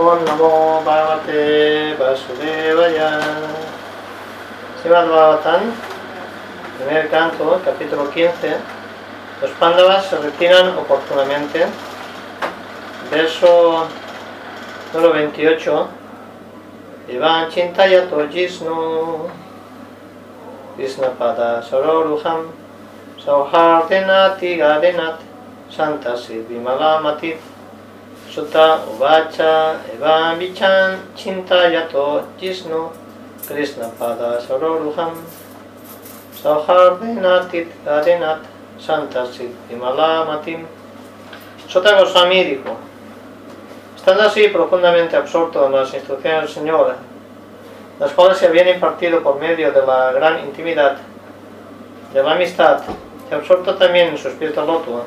Om Namo Bhagavate Vasudevaya. Srimad Bhagavatam, primer canto, capítulo 15. Los pándavas se retiran oportunamente. Verso número 28. Ivan Chintayato Jisnu Visnapada Saroruham Sauhardenati Gadenat Santasi Vimala Sutta Uvacha Evam Vichan Chintayato Jisnu Krishna Pada Saroruham Sauhardenati Gadenat Santasi Vimala Matim Sutta Goswami dijo Estando así profundamente absorto en las instrucciones del Señor, las cuales se habían impartido por medio de la gran intimidad, de la amistad, y absorto también en su espíritu loto,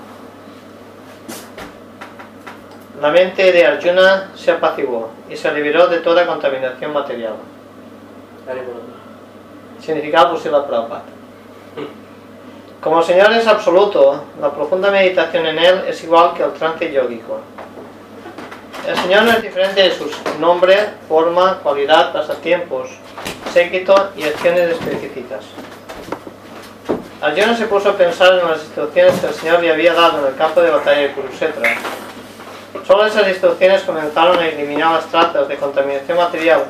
la mente de Arjuna se apaciguó y se liberó de toda contaminación material. Significado la Prabhupada. Como el Señor es absoluto, la profunda meditación en Él es igual que el trance yógico. El Señor no es diferente de sus nombre, forma, cualidad, pasatiempos, séquito y acciones específicas. no se puso a pensar en las instrucciones que el Señor le había dado en el campo de batalla de Kurukshetra. Solo esas instrucciones comenzaron a eliminar las trazas de contaminación material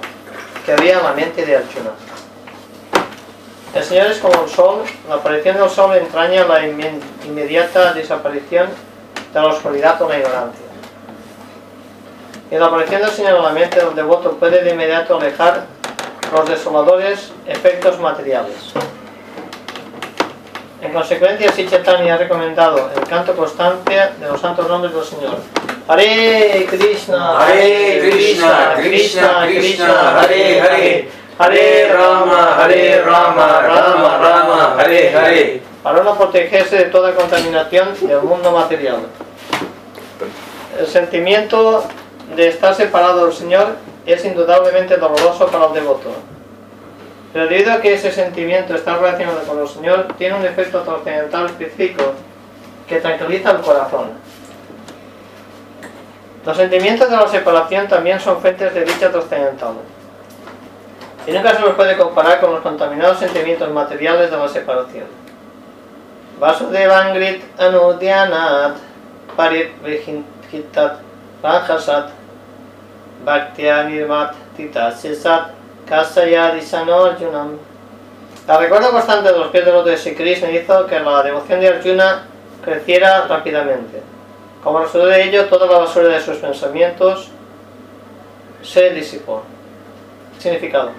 que había en la mente de Arjuna. El Señor es como el sol, la aparición del sol entraña la inmediata desaparición de la oscuridad o la ignorancia. En la aparición del Señor en la mente del devoto puede de inmediato alejar los desoladores efectos materiales. En consecuencia, si Chaitanya ha recomendado el canto constante de los santos nombres del Señor. Hare Krishna, Hare Krishna, Krishna Krishna, Hare Hare, Hare Rama, Hare Rama, Rama Rama, Hare Hare. Para no protegerse de toda contaminación del mundo material. El sentimiento de estar separado del Señor es indudablemente doloroso para el devoto. Pero debido a que ese sentimiento está relacionado con el Señor, tiene un efecto trascendental específico que tranquiliza el corazón. Los sentimientos de la separación también son fuentes de dicha trascendental. Y nunca se los puede comparar con los contaminados sentimientos materiales de la separación. Vasudevangrit anudyanat parit vihinkitat Rajasat Bhaktya Nirmat Tita Sesat Kasaya Disano Arjunam. La recuerdo constante de los pies de los de Sri Krishna hizo que la devoción de Arjuna creciera rápidamente. Como resultado de ello, toda la basura de sus pensamientos se disipó. Significado.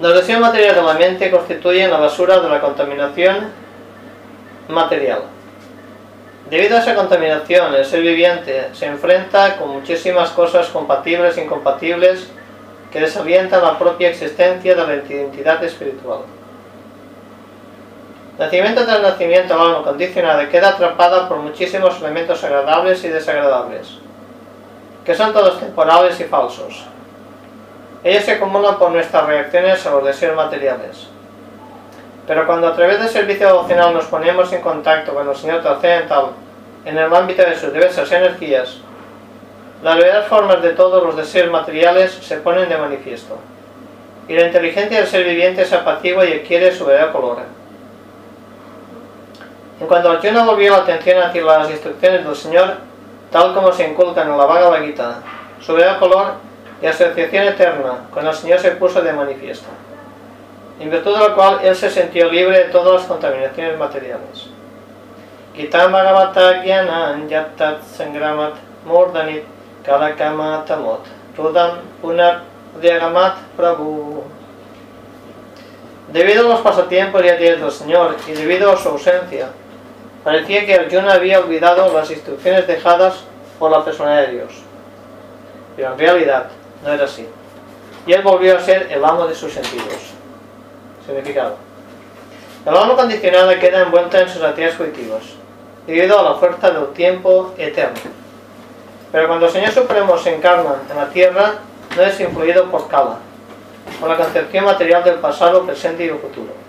Los deseos materiales de la mente constituyen la basura de la contaminación material. Debido a esa contaminación, el ser viviente se enfrenta con muchísimas cosas compatibles e incompatibles que desalientan la propia existencia de la identidad espiritual. Nacimiento tras nacimiento, alma condicionada queda atrapada por muchísimos elementos agradables y desagradables, que son todos temporales y falsos. Ellos se acumulan por nuestras reacciones a los deseos materiales. Pero cuando a través del servicio devocional nos ponemos en contacto con el Señor trascendental en el ámbito de sus diversas energías, las variadas formas de todos los deseos materiales se ponen de manifiesto, y la inteligencia del ser viviente se apacigua y adquiere su verdadero color. En cuanto Arjuna volvió la atención hacia las instrucciones del Señor, tal como se inculcan en la Bhagavad Gita, su verdadero color y asociación eterna con el Señor se puso de manifiesto en virtud de lo cual él se sintió libre de todas las contaminaciones materiales. Gyanan Sangramat Mordanit Rudam Punar Debido a los pasatiempos y actividades del Señor y debido a su ausencia, parecía que Arjuna había olvidado las instrucciones dejadas por la persona de Dios. Pero en realidad no era así. Y él volvió a ser el amo de sus sentidos. Significado. El alma condicionada queda envuelta en sus actividades coitivas, debido a la fuerza del tiempo eterno. Pero cuando el Señor Supremo se encarna en la tierra, no es influido por Kala, por la concepción material del pasado, presente y futuro.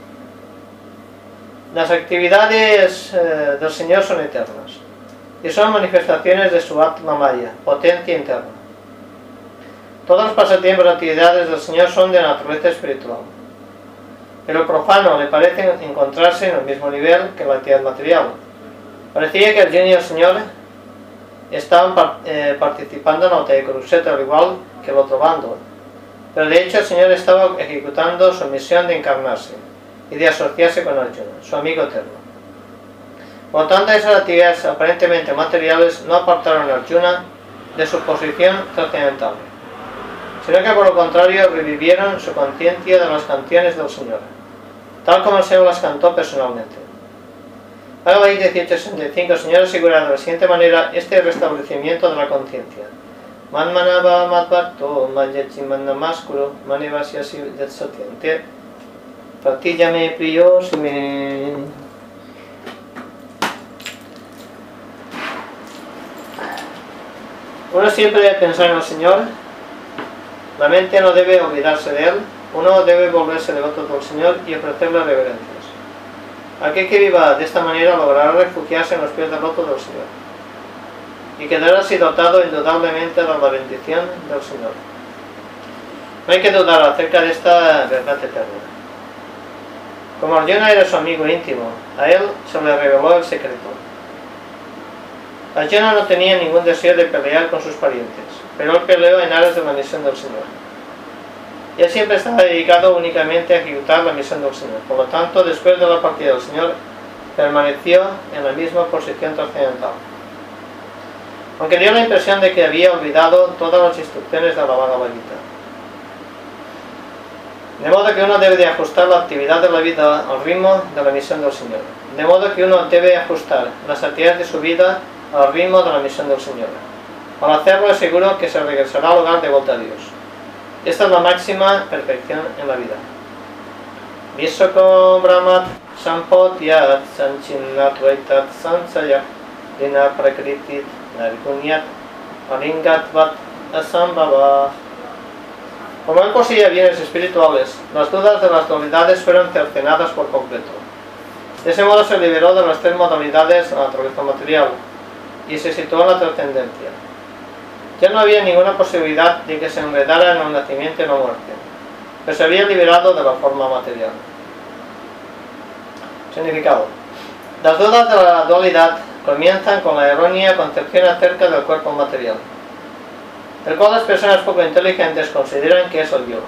Las actividades eh, del Señor son eternas y son manifestaciones de su Atma Maya, potencia interna. Todos los pasatiempos y actividades del Señor son de naturaleza espiritual. Pero profano le parece encontrarse en el mismo nivel que la actividad material. Parecía que el genio y el Señor estaban eh, participando en la autocruceta al igual que el otro bando. Pero de hecho el Señor estaba ejecutando su misión de encarnarse y de asociarse con Arjuna, su amigo eterno. Por tanto, esas actividades aparentemente materiales no apartaron a Arjuna de su posición trascendental, sino que por lo contrario revivieron su conciencia de las canciones del Señor, tal como el Señor las cantó personalmente. Bhagavad 1865, el Señor asegura de la siguiente manera este restablecimiento de la conciencia. Manmanava matvarto manamaskuro manevasyasi yatsatyante pratiyame priyosme Uno siempre debe pensar en el Señor, la mente no debe olvidarse de Él, uno debe volverse devoto del Señor y ofrecerle reverencia. Aquel que viva de esta manera logrará refugiarse en los pies del roto del Señor y quedará así dotado indudablemente de la bendición del Señor. No hay que dudar acerca de esta verdad eterna. Como Arjuna era su amigo íntimo, a él se le reveló el secreto. Arjuna no tenía ningún deseo de pelear con sus parientes, pero él peleó en aras de la misión del Señor. Él siempre estaba dedicado únicamente a ejecutar la misión del Señor. Por lo tanto, después de la partida del Señor, permaneció en la misma posición trascendental. Aunque dio la impresión de que había olvidado todas las instrucciones de la Bhagavad. De modo que uno debe de ajustar la actividad de la vida al ritmo de la misión del Señor. De modo que uno debe ajustar las actividades de su vida al ritmo de la misión del Señor. Al hacerlo es seguro que se regresará al hogar de vuelta a Dios. Esta es la máxima perfección en la vida. Visoko Brahmat Sampotyat Sanchinnatvaitat Sansaya Dina Prakritit Narikunyat Alingatvat Asambhava Como él poseía bienes espirituales, las dudas de las dualidades fueron cercenadas por completo. De ese modo se liberó de las tres modalidades de la naturaleza material y se situó en la trascendencia. Ya no había ninguna posibilidad de que se enredara en el nacimiento y la muerte, pero se había liberado de la forma material. Significado. Las dudas de la dualidad comienzan con la errónea concepción acerca del cuerpo material, el cual las personas poco inteligentes consideran que es el yo.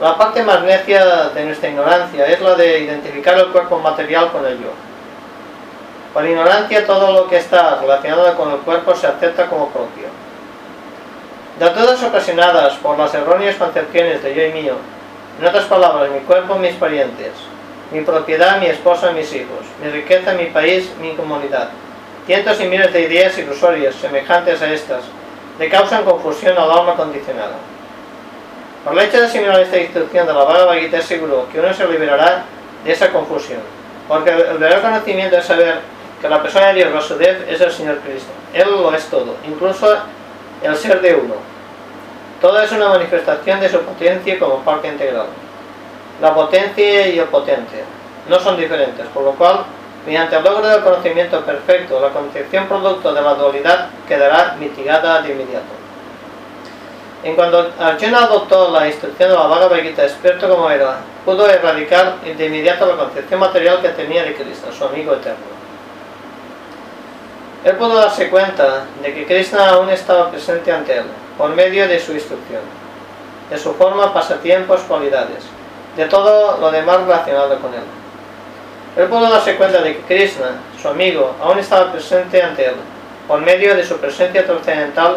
La parte más necia de nuestra ignorancia es la de identificar el cuerpo material con el yo. Por ignorancia todo lo que está relacionado con el cuerpo se acepta como propio. De todas ocasionadas por las erróneas concepciones de yo y mío, en otras palabras, mi cuerpo, mis parientes, mi propiedad, mi esposa, mis hijos, mi riqueza, mi país, mi comunidad, cientos y miles de ideas ilusorias semejantes a estas, le causan confusión al alma condicionada. Por el hecho de asimilar esta instrucción de la Bhagavad Gita es seguro que uno se liberará de esa confusión, porque el verdadero conocimiento es saber que la persona de Dios Vasudev es el Señor Cristo. Él lo es todo, incluso el ser de uno. Todo es una manifestación de su potencia como parte integral. La potencia y el potente no son diferentes, por lo cual, mediante el logro del conocimiento perfecto, la concepción producto de la dualidad quedará mitigada de inmediato. En cuanto Arjuna adoptó la instrucción de la Bhagavad Gita, experto como era, pudo erradicar de inmediato la concepción material que tenía de Cristo, su amigo eterno. Él pudo darse cuenta de que Krishna aún estaba presente ante él, por medio de su instrucción, de su forma, pasatiempos, cualidades, de todo lo demás relacionado con él. Él pudo darse cuenta de que Krishna, su amigo, aún estaba presente ante él, por medio de su presencia trascendental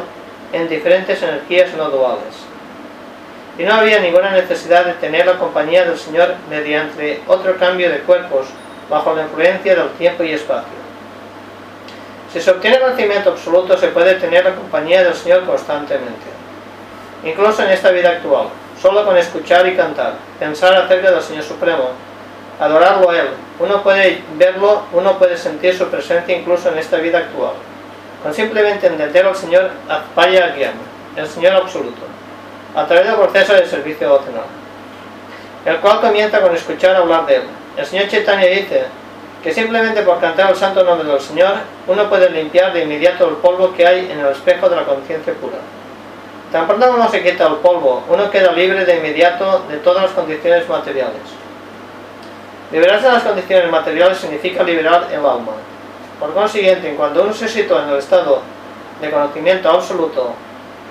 en diferentes energías no duales. Y no había ninguna necesidad de tener la compañía del Señor mediante otro cambio de cuerpos bajo la influencia del tiempo y espacio. Si se obtiene conocimiento absoluto, se puede tener la compañía del Señor constantemente. Incluso en esta vida actual, solo con escuchar y cantar, pensar acerca del Señor Supremo, adorarlo a Él, uno puede verlo, uno puede sentir su presencia incluso en esta vida actual. Con simplemente entender al Señor Atpaya Gyana, el Señor absoluto, a través del proceso de servicio devocional, el cual comienza con escuchar hablar de Él. El Señor Chaitanya dice, que simplemente por cantar el santo nombre del Señor uno puede limpiar de inmediato el polvo que hay en el espejo de la conciencia pura. Tan pronto como se quita el polvo, uno queda libre de inmediato de todas las condiciones materiales. Liberarse de las condiciones materiales significa liberar el alma. Por consiguiente, cuando uno se sitúa en el estado de conocimiento absoluto,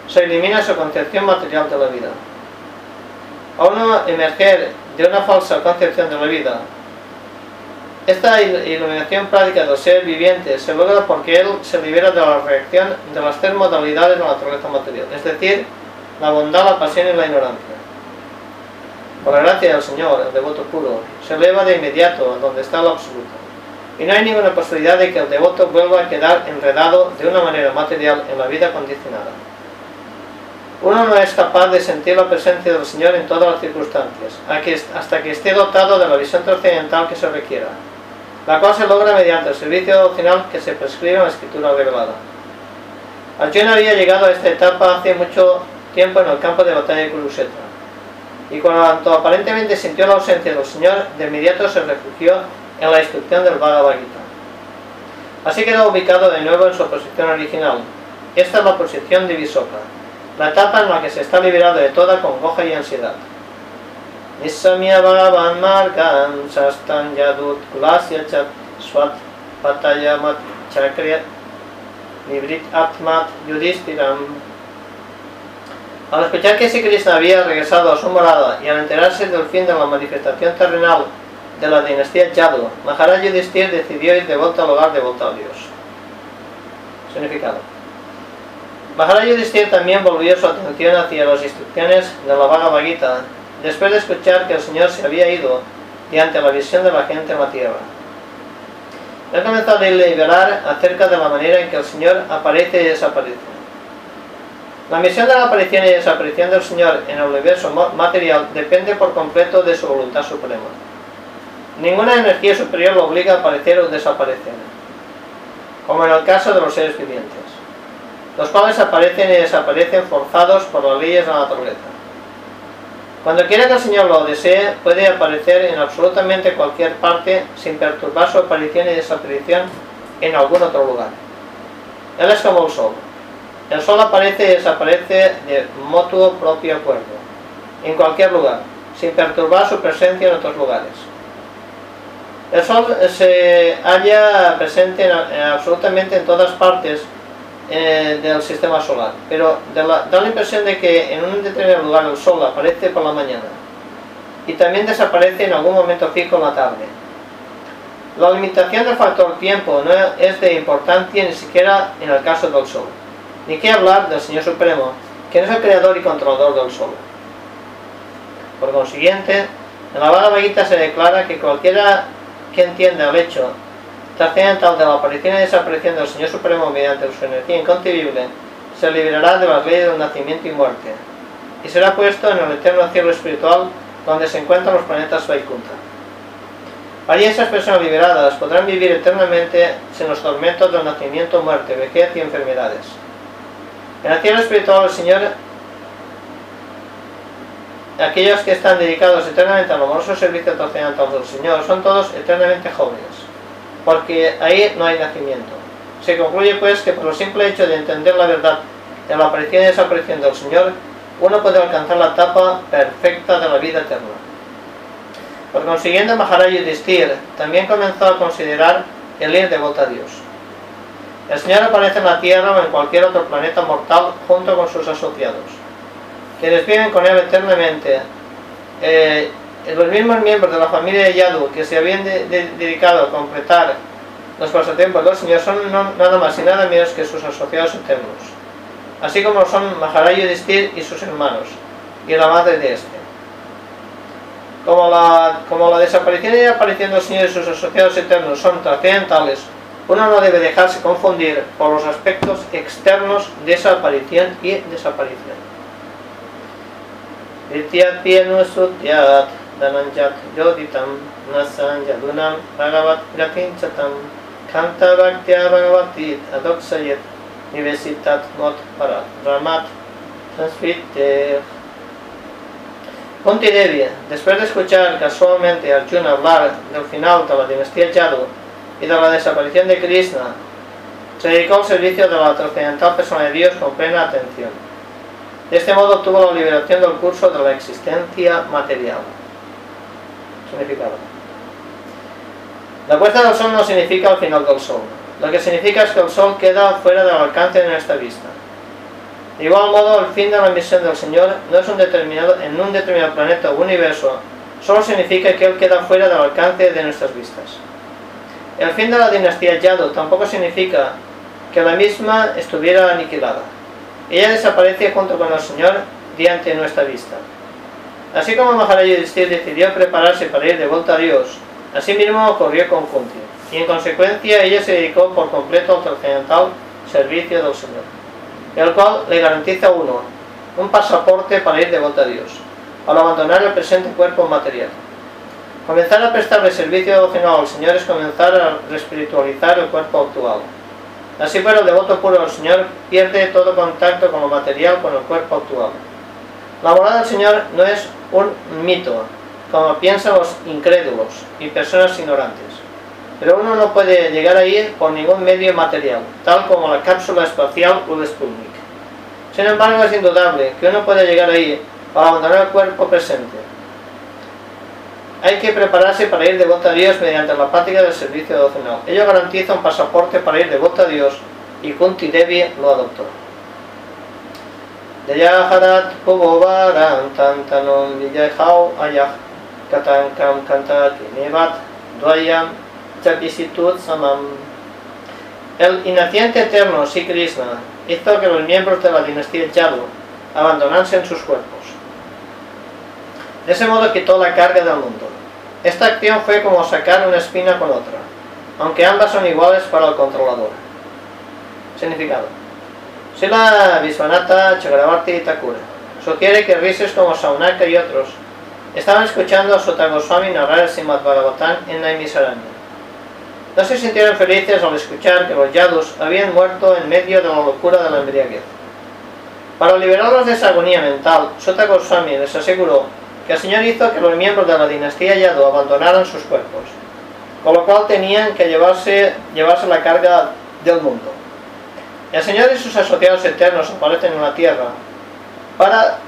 se elimina su concepción material de la vida. A uno emerger de una falsa concepción de la vida, esta iluminación práctica del ser viviente se logra porque él se libera de la reacción de las tres modalidades de la naturaleza material, es decir, la bondad, la pasión y la ignorancia. Por la gracia del Señor, el devoto puro, se eleva de inmediato a donde está el absoluto. Y no hay ninguna posibilidad de que el devoto vuelva a quedar enredado de una manera material en la vida condicionada. Uno no es capaz de sentir la presencia del Señor en todas las circunstancias, hasta que esté dotado de la visión trascendental que se requiera, la cual se logra mediante el servicio doctrinal que se prescribe en la escritura revelada. Arjuna había llegado a esta etapa hace mucho tiempo en el campo de batalla de Kurukshetra, y cuando aparentemente sintió la ausencia del Señor, de inmediato se refugió en la instrucción del Bhagavad Gita. Así quedó ubicado de nuevo en su posición original. Esta es la posición de Visoka, la etapa en la que se está liberado de toda congoja y ansiedad. Nibrit Atmat Yudhistiram Al escuchar que Sri Krishna había regresado a su morada y al enterarse del fin de la manifestación terrenal de la dinastía Yadu, Maharaj Yudhishthir decidió ir de vuelta al hogar de vuelta a Dios. Significado. Maharaj Yudhishthir también volvió su atención hacia las instrucciones de la Bhagavad Gita después de escuchar que el Señor se había ido y ante la visión de la gente en la tierra. Él comenzó a deliberar acerca de la manera en que el Señor aparece y desaparece. La misión de la aparición y desaparición del Señor en el universo material depende por completo de su voluntad suprema. Ninguna energía superior lo obliga a aparecer o desaparecer, como en el caso de los seres vivientes, los cuales aparecen y desaparecen forzados por las leyes de la naturaleza. Cuando quiera que el Señor lo desee, puede aparecer en absolutamente cualquier parte sin perturbar su aparición y desaparición en algún otro lugar. Él es como el sol. El sol aparece y desaparece de motu propio acuerdo, en cualquier lugar, sin perturbar su presencia en otros lugares. El sol se halla presente absolutamente en todas partes eh, del sistema solar, pero da la impresión de que en un determinado lugar el sol aparece por la mañana y también desaparece en algún momento fijo en la tarde. La limitación del factor tiempo no es de importancia ni siquiera en el caso del sol, ni qué hablar del Señor Supremo, quien es el creador y controlador del sol. Por consiguiente, en la Bhagavad Gita se declara que cualquiera que entienda el hecho trascendental de la aparición y desaparición del Señor Supremo mediante su energía inconcebible, se liberará de las leyes del nacimiento y muerte, y será puesto en el eterno cielo espiritual donde se encuentran los planetas Vaikunta. Allí esas personas liberadas podrán vivir eternamente sin los tormentos del nacimiento, muerte, vejez y enfermedades. En el cielo espiritual el Señor, aquellos que están dedicados eternamente al amoroso servicio trascendental del Señor, son todos eternamente jóvenes porque ahí no hay nacimiento. Se concluye pues que por el simple hecho de entender la verdad de la aparición y desaparición del Señor, uno puede alcanzar la etapa perfecta de la vida eterna. Por consiguiente, Maharaj Yudhishthir también comenzó a considerar el ir de vuelta a Dios. El Señor aparece en la Tierra o en cualquier otro planeta mortal junto con sus asociados, quienes viven con Él eternamente eh, los mismos miembros de la familia de Yadu que se habían dedicado a completar los pasatiempos del Señor son nada más y nada menos que sus asociados eternos, así como son Maharaj Yudhishthir y sus hermanos, y la madre de este. Como la, como la desaparición y aparición del Señor y sus asociados eternos son trascendentales, uno no debe dejarse confundir por los aspectos externos de esa aparición y desaparición. Kunti Devi, después de escuchar casualmente a Arjuna hablar del final de la dinastía Yadu y de la desaparición de Krishna, se dedicó al servicio de la trascendental persona de Dios con plena atención. De este modo obtuvo la liberación del curso de la existencia material. Significado. La puesta del sol no significa el final del sol. Lo que significa es que el sol queda fuera del alcance de nuestra vista. De igual modo, el fin de la misión del Señor no es un determinado, en un determinado planeta o universo, solo significa que Él queda fuera del alcance de nuestras vistas. El fin de la dinastía Yadu tampoco significa que la misma estuviera aniquilada. Ella desaparece junto con el Señor diante nuestra vista. Así como Maharaj Yudhishthir decidió prepararse para ir de vuelta a Dios, así mismo ocurrió con Kunti, y en consecuencia ella se dedicó por completo al trascendental servicio del Señor, el cual le garantiza uno un pasaporte para ir de vuelta a Dios, al abandonar el presente cuerpo material. Comenzar a prestarle servicio devocional al Señor es comenzar a respiritualizar el cuerpo actual. Así pues, el devoto puro al Señor pierde todo contacto con lo material con el cuerpo actual. La morada del Señor no es un mito, como piensan los incrédulos y personas ignorantes. Pero uno no puede llegar ahí por ningún medio material, tal como la cápsula espacial o el Sputnik. Sin embargo, es indudable que uno puede llegar ahí para abandonar el cuerpo presente, hay que prepararse para ir de vuelta a Dios mediante la práctica del servicio devocional. Ello garantiza un pasaporte para ir de vuelta a Dios y Kunti Devi lo adoptó. Deyaharat Tantanon Ayah Katankam Kanta Kinevat Dvayam Chapisitut Samam El inaciente eterno Sri Krishna hizo que los miembros de la dinastía Yadu abandonasen sus cuerpos. De ese modo quitó la carga del mundo. Esta acción fue como sacar una espina con otra, aunque ambas son iguales para el controlador. Significado. Sila Viswanatha Chakrabarti Thakura sugiere que rises como Saunaka y otros estaban escuchando a Sota Goswami narrar el Srimad Bhagavatam en Naimisaranya. No se sintieron felices al escuchar que los yadus habían muerto en medio de la locura de la embriaguez. Para liberarlos de esa agonía mental, Sota Goswami les aseguró que el Señor hizo que los miembros de la dinastía Yadu abandonaran sus cuerpos, con lo cual tenían que llevarse, llevarse la carga del mundo. El Señor y sus asociados eternos aparecen en la tierra para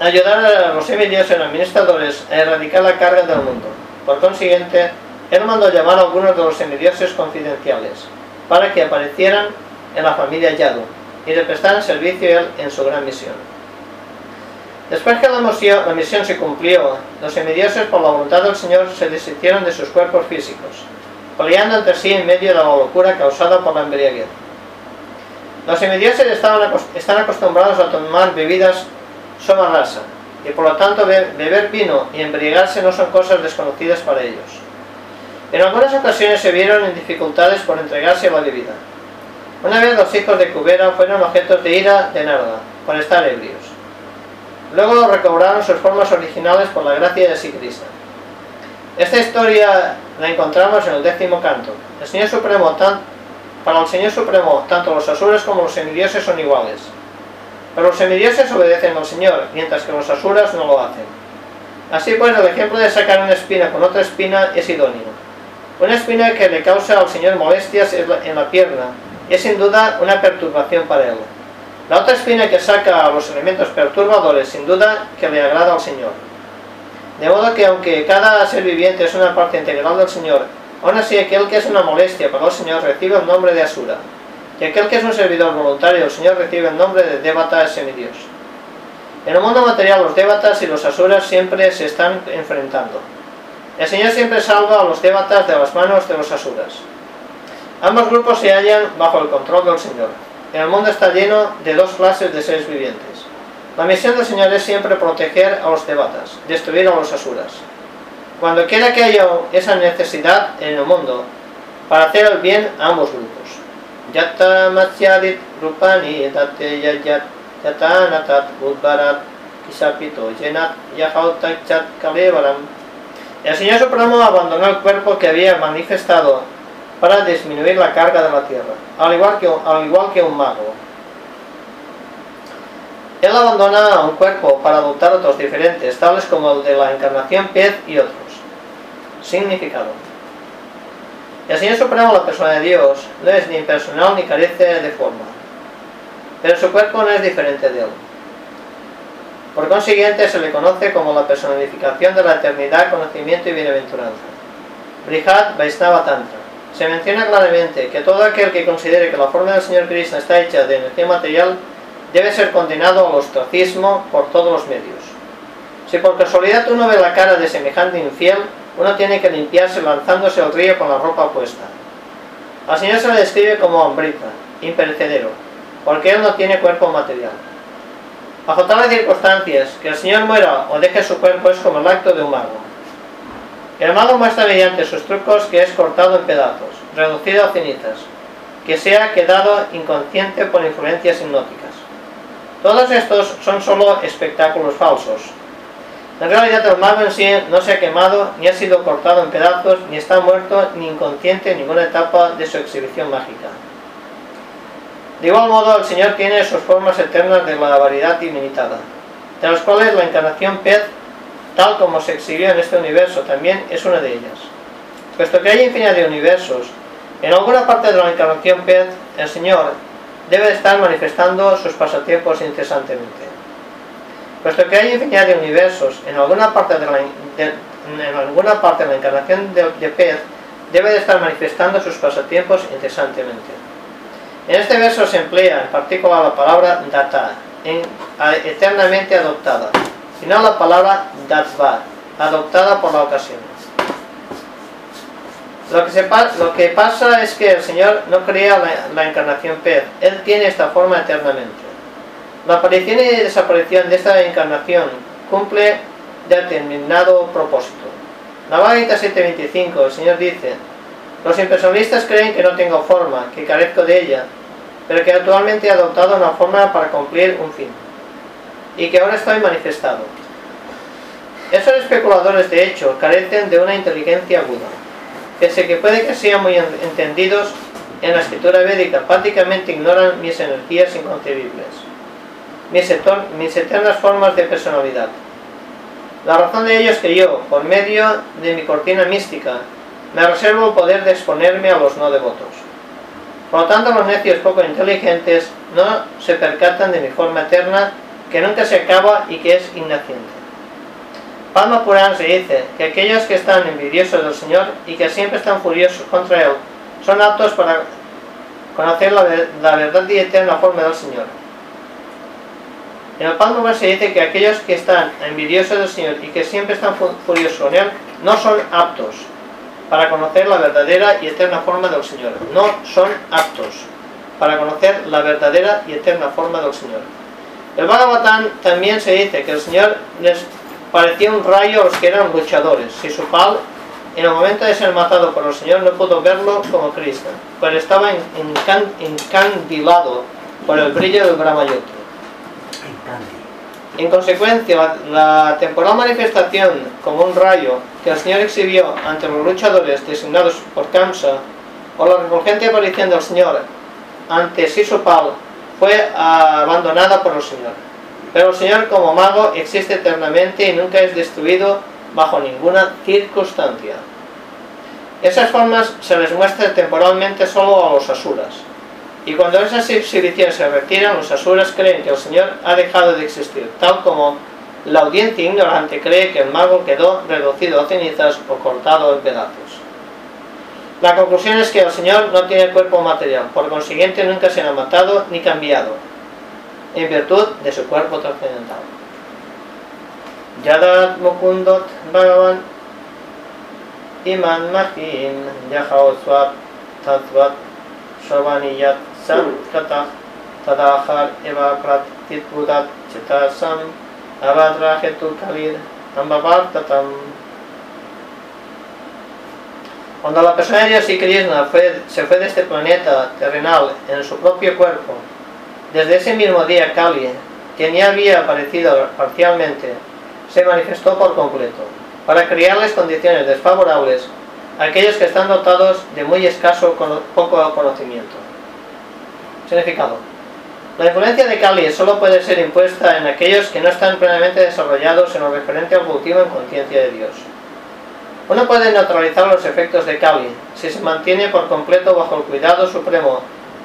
ayudar a los semidioses administradores a erradicar la carga del mundo. Por consiguiente, Él mandó llamar a algunos de los semidioses confidenciales para que aparecieran en la familia Yadu y le prestaran servicio a Él en su gran misión. Después que la misión, se cumplió, los semidioses por la voluntad del Señor se deshicieron de sus cuerpos físicos, peleando entre sí en medio de la locura causada por la embriaguez. Los semidioses están acostumbrados a tomar bebidas somarrasa, y por lo tanto beber vino y embriagarse no son cosas desconocidas para ellos. En algunas ocasiones se vieron en dificultades por entregarse a la bebida. Una vez los hijos de Cubera fueron objetos de ira de Narda, por estar ebrios. Luego recobraron sus formas originales por la gracia de Sikrishna. Esta historia la encontramos en el décimo canto. El Señor Supremo, para el Señor Supremo, tanto los asuras como los semidioses son iguales. Pero los semidioses obedecen al Señor, mientras que los asuras no lo hacen. Así pues, el ejemplo de sacar una espina con otra espina es idóneo. Una espina que le causa al Señor molestias en la pierna es sin duda una perturbación para él. La otra espina que saca a los elementos perturbadores, sin duda, que le agrada al Señor. De modo que aunque cada ser viviente es una parte integral del Señor, aún así aquel que es una molestia para el Señor recibe el nombre de Asura, y aquel que es un servidor voluntario del Señor recibe el nombre de Devata semidios. En el mundo material los Devatas y los Asuras siempre se están enfrentando. El Señor siempre salva a los Devatas de las manos de los Asuras. Ambos grupos se hallan bajo el control del Señor. El mundo está lleno de dos clases de seres vivientes. La misión del Señor es siempre proteger a los devatas, destruir a los asuras. Cuando quiera que haya esa necesidad en el mundo, para hacer el bien a ambos grupos. Yata Matsyadit Rupani Tate Yayat Yenat Kalevaram. El Señor Supremo abandonó el cuerpo que había manifestado para disminuir la carga de la tierra, al igual que, al igual que un mago. Él abandona un cuerpo para adoptar otros diferentes, tales como el de la encarnación pez y otros. Significado. El Señor Supremo, la persona de Dios, no es ni impersonal ni carece de forma, pero su cuerpo no es diferente de él. Por consiguiente, se le conoce como la personificación de la eternidad, conocimiento y bienaventuranza. Brihad Vaisnava Tantra. Se menciona claramente que todo aquel que considere que la forma del Señor Krishna está hecha de energía material debe ser condenado al ostracismo por todos los medios. Si por casualidad uno ve la cara de semejante infiel, uno tiene que limpiarse lanzándose al río con la ropa puesta. Al Señor se le describe como hambrita, imperecedero, porque Él no tiene cuerpo material. Bajo tales circunstancias, que el Señor muera o deje su cuerpo es como el acto de un mago. El mago muestra mediante sus trucos que es cortado en pedazos, reducido a cenizas, que se ha quedado inconsciente por influencias hipnóticas. Todos estos son solo espectáculos falsos. En realidad el mago en sí no se ha quemado, ni ha sido cortado en pedazos, ni está muerto, ni inconsciente en ninguna etapa de su exhibición mágica. De igual modo, el Señor tiene sus formas eternas de la variedad ilimitada, de las cuales la encarnación pez, tal como se exhibió en este universo, también es una de ellas. Puesto que hay infinidad de universos, en alguna parte de la encarnación pez, el Señor debe estar manifestando sus pasatiempos incesantemente. Puesto que hay infinidad de universos, en alguna parte de la, en alguna parte de la encarnación de, de pez, debe de estar manifestando sus pasatiempos incesantemente. En este verso se emplea en particular la palabra data, en, eternamente adoptada, no la palabra datva, adoptada por la ocasión. Lo que, pasa es que el Señor no crea la, la encarnación pez, Él tiene esta forma eternamente. La aparición y desaparición de esta encarnación cumple determinado propósito. Navaja 7.25, el Señor dice, los impersonalistas creen que no tengo forma, que carezco de ella, pero que actualmente he adoptado una forma para cumplir un fin, y que ahora estoy manifestado. Esos especuladores, de hecho, carecen de una inteligencia aguda, pese que puede que sean muy entendidos en la escritura védica, prácticamente ignoran mis energías inconcebibles, mis, mis eternas formas de personalidad. La razón de ello es que yo, por medio de mi cortina mística, me reservo el poder de exponerme a los no devotos. Por lo tanto, los necios poco inteligentes no se percatan de mi forma eterna, que nunca se acaba y que es inaciente. Palma Puran se dice que aquellos que están envidiosos del Señor y que siempre están furiosos contra Él, son aptos para conocer la, la verdad y eterna forma del Señor. En el Palma se dice que aquellos que están envidiosos del Señor y que siempre están furiosos con Él, no son aptos para conocer la verdadera y eterna forma del Señor. No son aptos para conocer la verdadera y eterna forma del Señor. El Bhagavatam también se dice que el Señor les parecía un rayo a los que eran luchadores. Si su pal, en el momento de ser matado por el Señor, no pudo verlo como Cristo, pues estaba encandilado por el brillo del Brahmayutra. En consecuencia, la, la, temporal manifestación como un rayo que el Señor exhibió ante los luchadores designados por Kamsa, o la refulgente aparición del Señor ante Sisupal, fue abandonada por el Señor. Pero el Señor como mago existe eternamente y nunca es destruido bajo ninguna circunstancia. Esas formas se les muestra temporalmente solo a los asuras. Y cuando esas exhibiciones se retiran, los asuras creen que el Señor ha dejado de existir, tal como la audiencia ignorante cree que el mago quedó reducido a cenizas o cortado en pedazos. La conclusión es que el Señor no tiene cuerpo material, por consiguiente nunca será matado ni cambiado, en virtud de su cuerpo trascendental. Yadat Mukundot Bhagavan Iman Mahim Yahaoswat Tatvat Shavaniyat Sam Kata Tadahar Eva Pratit Budat Chitasam Avadrahetu Kalir Ambavartatam Cuando la persona de Dios y Krishna se fue de este planeta terrenal en su propio cuerpo, desde ese mismo día Kali, quien ya había aparecido parcialmente, se manifestó por completo, para crearles condiciones desfavorables a aquellos que están dotados de muy escaso poco conocimiento. Significado. La influencia de Kali solo puede ser impuesta en aquellos que no están plenamente desarrollados en lo referente al cultivo en conciencia de Dios. Uno puede neutralizar los efectos de Kali si se mantiene por completo bajo el cuidado supremo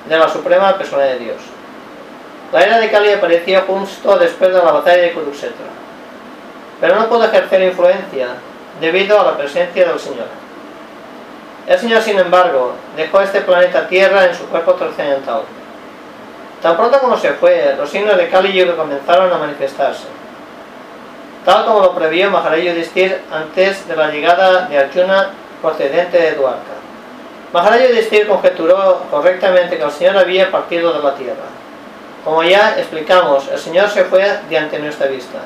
de la suprema persona de Dios. La era de Cali apareció justo después de la batalla de Kurukshetra, pero no pudo ejercer influencia debido a la presencia del Señor. El Señor, sin embargo, dejó este planeta Tierra en su cuerpo trascendental. Tan pronto como se fue, los signos de Kali Yuga comenzaron a manifestarse. Tal como lo previó Maharaj Yudhishthir antes de la llegada de Arjuna procedente de Dwarka. Maharaj Yudhishthir conjeturó correctamente que el Señor había partido de la tierra. Como ya explicamos, el Señor se fue de ante nuestra vista,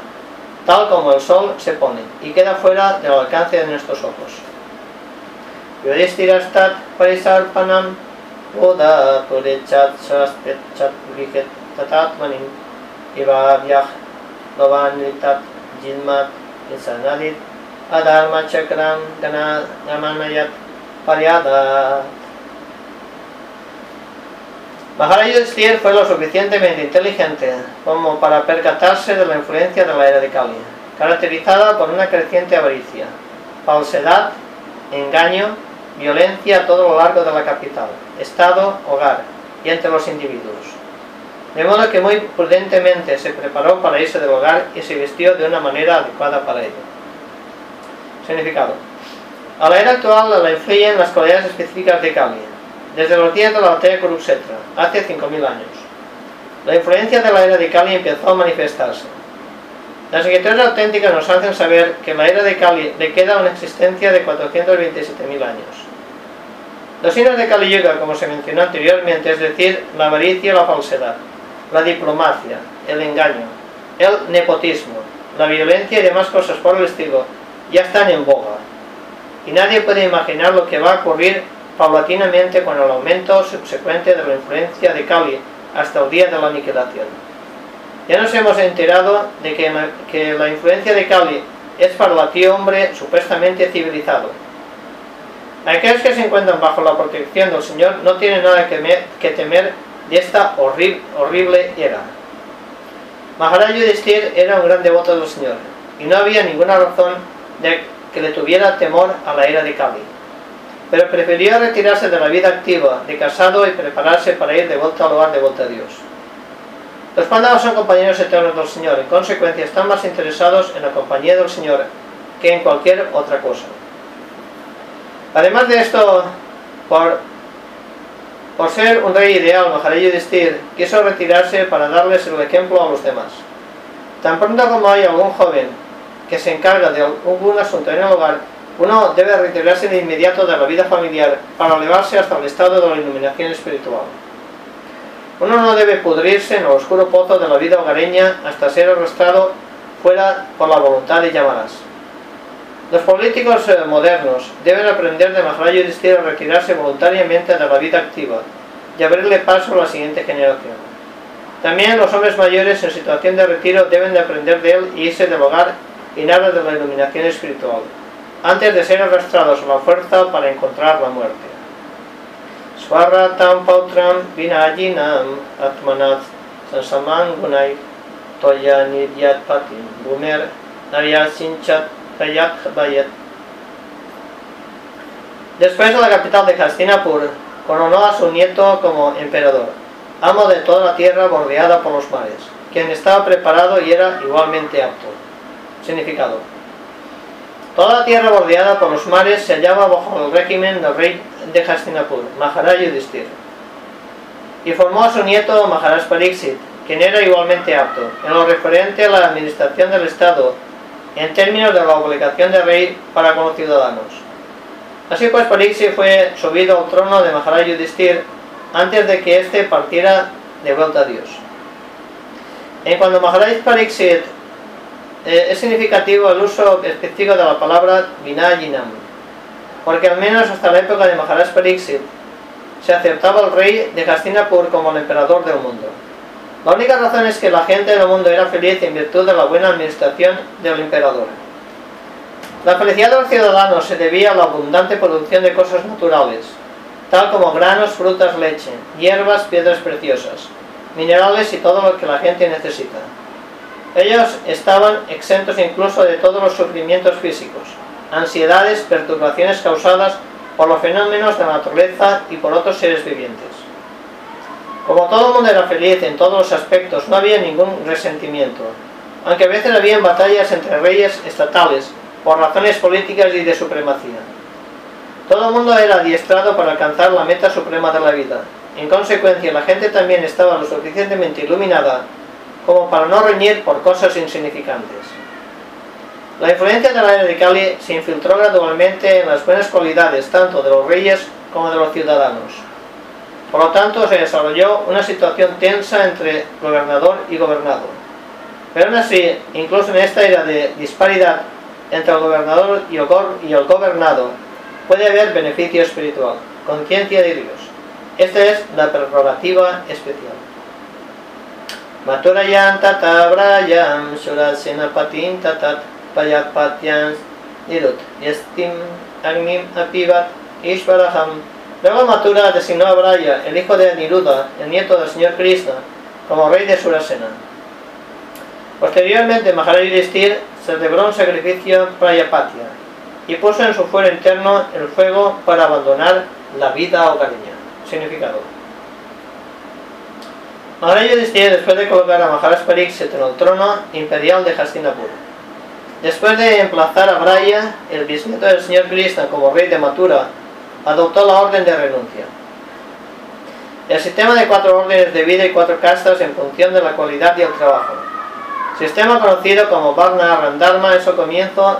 tal como el sol se pone, y queda fuera del alcance de nuestros ojos. Yudhishthirastat parisarpanam Oda purechat saspechat vihet tatatmanim Ivavyah lovanritat jilmat insanadit Adharma chakram gamanayat Maharaj Yudhishthir fue lo suficientemente inteligente como para percatarse de la influencia de la era de Kali, caracterizada por una creciente avaricia, falsedad, engaño, violencia a todo lo largo de la capital, estado, hogar y entre los individuos. De modo que muy prudentemente se preparó para irse del hogar y se vistió de una manera adecuada para ello. Significado. A la era actual la influyen las cualidades específicas de Kali, desde los días de la batalla de hace 5.000 años. La influencia de la era de Kali empezó a manifestarse. Las escrituras auténticas nos hacen saber que la era de Kali le queda una existencia de 427.000 años. Los signos de Kali Yuga, como se mencionó anteriormente, es decir, la avaricia y la falsedad, la diplomacia, el engaño, el nepotismo, la violencia y demás cosas por el estilo, ya están en boga. Y nadie puede imaginar lo que va a ocurrir paulatinamente con el aumento subsecuente de la influencia de Kali hasta el día de la aniquilación. Ya nos hemos enterado de que, la influencia de Kali es para el tío hombre supuestamente civilizado. Aquellos que se encuentran bajo la protección del Señor no tienen nada que temer de esta horrible, horrible era. Maharaj Yudhishthir era un gran devoto del Señor y no había ninguna razón de que le tuviera temor a la era de Kali pero prefirió retirarse de la vida activa de casado y prepararse para ir de vuelta al hogar de vuelta a Dios. Los pandados son compañeros eternos del Señor, en consecuencia están más interesados en la compañía del Señor que en cualquier otra cosa. Además de esto, por, por ser un rey ideal, Maharaj Yudhishthir quiso retirarse para darles el ejemplo a los demás. Tan pronto como hay algún joven que se encarga de algún asunto en el hogar, uno debe retirarse de inmediato de la vida familiar para elevarse hasta el estado de la iluminación espiritual. Uno no debe pudrirse en el oscuro pozo de la vida hogareña hasta ser arrastrado fuera por la voluntad de llamadas. Los políticos eh, modernos deben aprender de Maharaj Yudhishthira a retirarse voluntariamente de la vida activa y abrirle paso a la siguiente generación. También los hombres mayores en situación de retiro deben de aprender de él y irse del hogar y nada de la iluminación espiritual, antes de ser arrastrados a la fuerza para encontrar la muerte. Swaratam pautram vinajinam atmanat sansamangunai toya nidyat patim bumer naryasincha kayat bayat. Después de la capital de Hastinapur, coronó a su nieto como emperador, amo de toda la tierra bordeada por los mares, quien estaba preparado y era igualmente apto. Significado. Toda la tierra bordeada por los mares se hallaba bajo el régimen del rey de Hastinapur, Maharaj Yudhishthir, y formó a su nieto Maharaj Pariksit, quien era igualmente apto, en lo referente a la administración del Estado, en términos de la obligación de rey para con los ciudadanos. Así pues, Pariksit fue subido al trono de Maharaj Yudhishthir antes de que éste partiera de vuelta a Dios. En cuanto Maharaj Pariksit eh, es significativo el uso específico de la palabra Vinayinam, porque al menos hasta la época de Maharaj Pariksit se aceptaba al rey de Hastinapur como el emperador del mundo. La única razón es que la gente del mundo era feliz en virtud de la buena administración del emperador. La felicidad de los ciudadanos se debía a la abundante producción de cosas naturales, tal como granos, frutas, leche, hierbas, piedras preciosas, minerales y todo lo que la gente necesita. Ellos estaban exentos incluso de todos los sufrimientos físicos, ansiedades, perturbaciones causadas por los fenómenos de la naturaleza y por otros seres vivientes. Como todo el mundo era feliz en todos los aspectos, no había ningún resentimiento, aunque a veces había batallas entre reyes estatales por razones políticas y de supremacía. Todo el mundo era adiestrado para alcanzar la meta suprema de la vida. En consecuencia, la gente también estaba lo suficientemente iluminada como para no reñir por cosas insignificantes. La influencia de la era de Cali se infiltró gradualmente en las buenas cualidades tanto de los reyes como de los ciudadanos. Por lo tanto, se desarrolló una situación tensa entre gobernador y gobernado. Pero aún así, incluso en esta era de disparidad entre el gobernador y el, gobernado, puede haber beneficio espiritual, conciencia de Dios. Esta es la prerrogativa especial. Maturayan tata brayam surasena patin tatat payat patyans nirut yestim agnim apivat ishvaraham Luego Matura designó a Braya, el hijo de Aniruddha, el nieto del señor Krishna, como rey de Surasena. Posteriormente, Maharaj Yudhishthir celebró un sacrificio Prayapatya y puso en su fuero interno el fuego para abandonar la vida hogareña. Significado. Maharaj Yudhishthir, después de colocar a Maharaj Pariksit en el trono imperial de Hastinapur, después de emplazar a Braya, el bisnieto del señor Krishna, como rey de Mathura, adoptó la orden de renuncia. El sistema de cuatro órdenes de vida y cuatro castas en función de la cualidad y el trabajo. Sistema conocido como Varna Randharma es el comienzo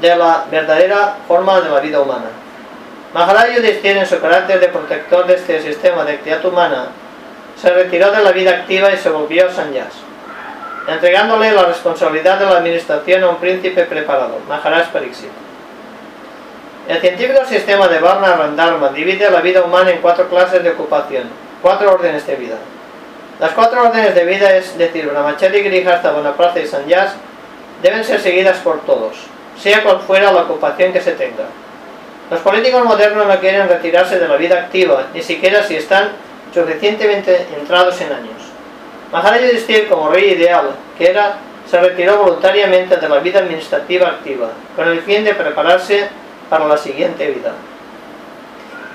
de la verdadera forma de la vida humana. Maharaj Yudhishthira en su carácter de protector de este sistema de actividad humana se retiró de la vida activa y se volvió sanyas, entregándole la responsabilidad de la administración a un príncipe preparado, Maharaj Pariksit. El científico sistema de Varna Randharma divide la vida humana en cuatro clases de ocupación, cuatro órdenes de vida. Las cuatro órdenes de vida, es decir, Brahmachari, Grihastha, Bonapraza y Sanyas, deben ser seguidas por todos, sea cual fuera la ocupación que se tenga. Los políticos modernos no quieren retirarse de la vida activa, ni siquiera si están suficientemente entrados en años. Maharaj Yudhishthir, como rey ideal que era, se retiró voluntariamente de la vida administrativa activa, con el fin de prepararse para la siguiente vida.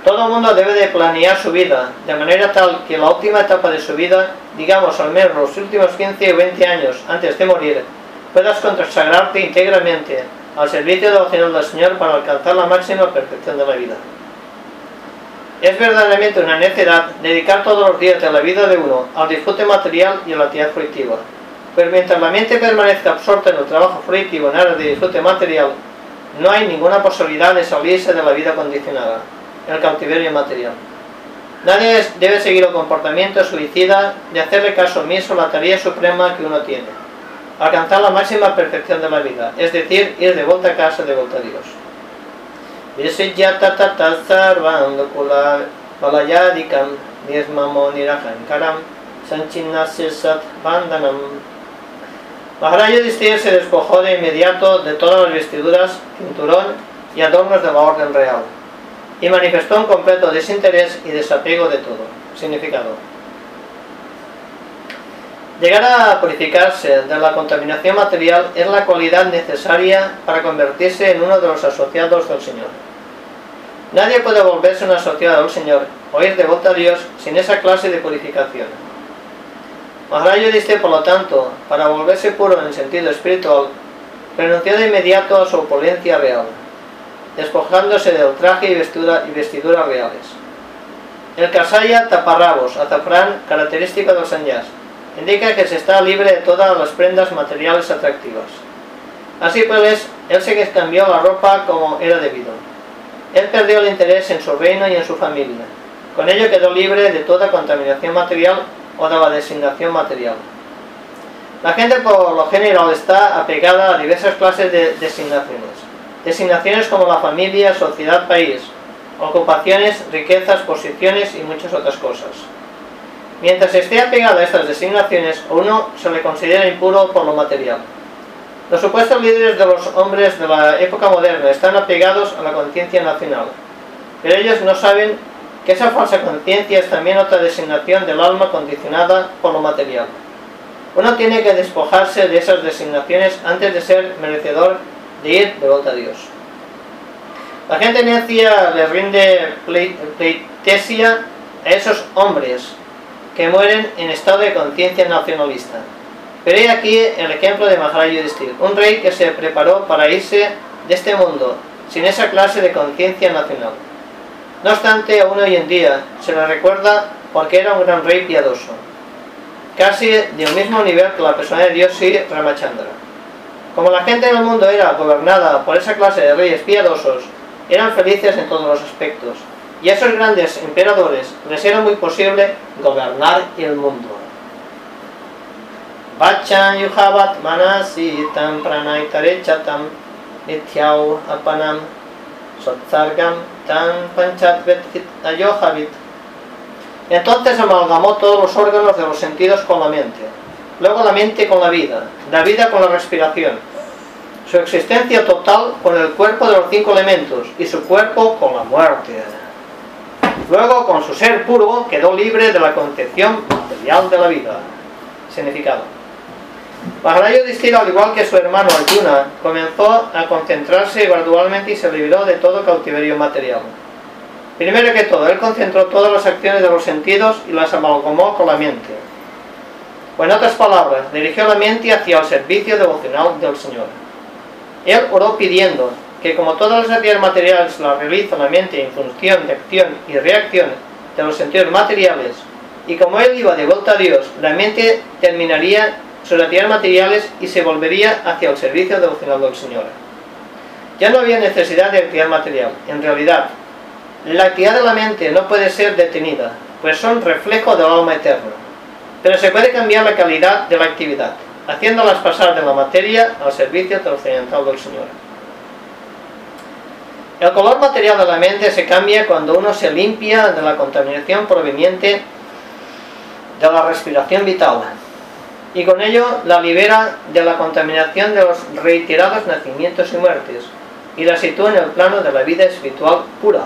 Todo mundo debe de planear su vida, de manera tal que la última etapa de su vida, digamos al menos los últimos 15 o 20 años antes de morir, puedas consagrarte íntegramente al servicio devocional del Señor para alcanzar la máxima perfección de la vida. Es verdaderamente una necedad dedicar todos los días de la vida de uno al disfrute material y a la actividad fruitiva. Pero mientras la mente permanezca absorta en el trabajo fruitivo en áreas de disfrute material, no hay ninguna posibilidad de salirse de la vida condicionada, el cautiverio material. Nadie debe seguir el comportamiento suicida de hacerle caso omiso a la tarea suprema que uno tiene, alcanzar la máxima perfección de la vida, es decir, ir de vuelta a casa, de vuelta a Dios. Maharaj Yudhishthira se despojó de inmediato de todas las vestiduras, cinturón y adornos de la orden real y manifestó un completo desinterés y desapego de todo. Significado. Llegar a purificarse de la contaminación material es la cualidad necesaria para convertirse en uno de los asociados del Señor. Nadie puede volverse un asociado al Señor o ir de vuelta a Dios sin esa clase de purificación. Maharaj dice, por lo tanto, para volverse puro en el sentido espiritual, renunció de inmediato a su opulencia real, despojándose del traje y vestidura, y vestiduras reales. El kasaya taparrabos, azafrán, característico de los sanyas, indica que se está libre de todas las prendas materiales atractivas. Así pues, él se cambió la ropa como era debido. Él perdió el interés en su reino y en su familia. Con ello quedó libre de toda contaminación material o de la designación material. La gente por lo general está apegada a diversas clases de designaciones. Designaciones como la familia, sociedad, país, ocupaciones, riquezas, posiciones y muchas otras cosas. Mientras esté apegado a estas designaciones, a uno se le considera impuro por lo material. Los supuestos líderes de los hombres de la época moderna están apegados a la conciencia nacional, pero ellos no saben que esa falsa conciencia es también otra designación del alma condicionada por lo material. Uno tiene que despojarse de esas designaciones antes de ser merecedor de ir de vuelta a Dios. La gente necia le rinde pleitesia a esos hombres que mueren en estado de conciencia nacionalista. Pero hay aquí el ejemplo de Maharaj Yudhishthir, un rey que se preparó para irse de este mundo sin esa clase de conciencia nacional. No obstante, aún hoy en día se le recuerda porque era un gran rey piadoso, casi de un mismo nivel que la persona de Dios Sri Ramachandra. Como la gente en el mundo era gobernada por esa clase de reyes piadosos, eran felices en todos los aspectos, y a esos grandes emperadores les era muy posible gobernar el mundo. Bachan yuhavat manasitam pranaytarechatam nityau apanam sotsargam Entonces amalgamó todos los órganos de los sentidos con la mente, luego la mente con la vida, la vida con la respiración, su existencia total con el cuerpo de los cinco elementos y su cuerpo con la muerte. Luego, con su ser puro, quedó libre de la concepción material de la vida. Significado. Maharaj Yudhishthira, al igual que su hermano Arjuna, comenzó a concentrarse gradualmente y se liberó de todo cautiverio material. Primero que todo, él concentró todas las acciones de los sentidos y las amalgamó con la mente. O en otras palabras, dirigió la mente hacia el servicio devocional del Señor. Él oró pidiendo que como todas las actividades materiales las realiza la mente en función de acción y reacción de los sentidos materiales, y como él iba de vuelta a Dios, la mente terminaría actividades materiales y se volvería hacia el servicio devocional del Señor. Ya no había necesidad de actividad material. En realidad, la actividad de la mente no puede ser detenida, pues son reflejo del alma eterna. Pero se puede cambiar la calidad de la actividad, haciéndolas pasar de la materia al servicio trascendental del Señor. El color material de la mente se cambia cuando uno se limpia de la contaminación proveniente de la respiración vital y con ello la libera de la contaminación de los reiterados nacimientos y muertes y la sitúa en el plano de la vida espiritual pura.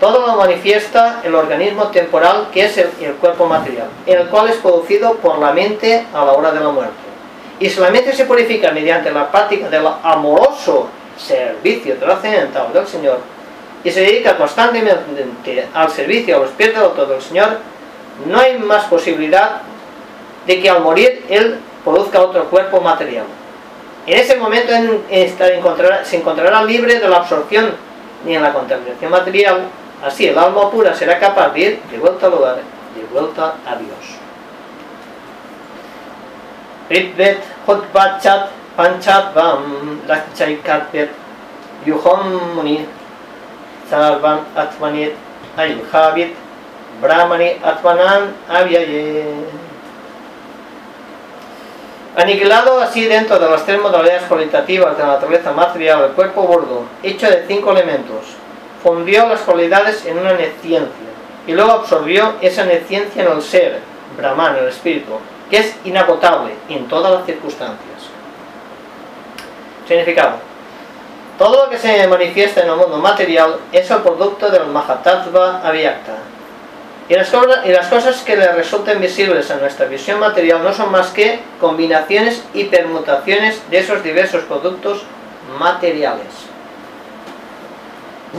Todo lo manifiesta el organismo temporal que es el, el cuerpo material, el cual es producido por la mente a la hora de la muerte. Y si la mente se purifica mediante la práctica del amoroso servicio trascendental del Señor y se dedica constantemente al servicio a los pies del autor del Señor, no hay más posibilidad de que al morir él produzca otro cuerpo material. En ese momento se encontrará libre de la absorción ni en la contaminación material, así el alma pura será capaz de ir de vuelta al lugar, de vuelta a Dios. Ritvet Hotbachat Panchatvam Lakchaikatvet Yuhom Muni Sarvam Atmanit Ayuhavit Brahmani Atmanan Avyaye Aniquilado así dentro de las tres modalidades cualitativas de la naturaleza material, el cuerpo gordo, hecho de cinco elementos, fundió las cualidades en una neciencia y luego absorbió esa neciencia en el ser, Brahman, el espíritu, que es inagotable en todas las circunstancias. Significado. Todo lo que se manifiesta en el mundo material es el producto del Mahatattva Avyakta. Y las, y las cosas que le resulten visibles a nuestra visión material no son más que combinaciones y permutaciones de esos diversos productos materiales.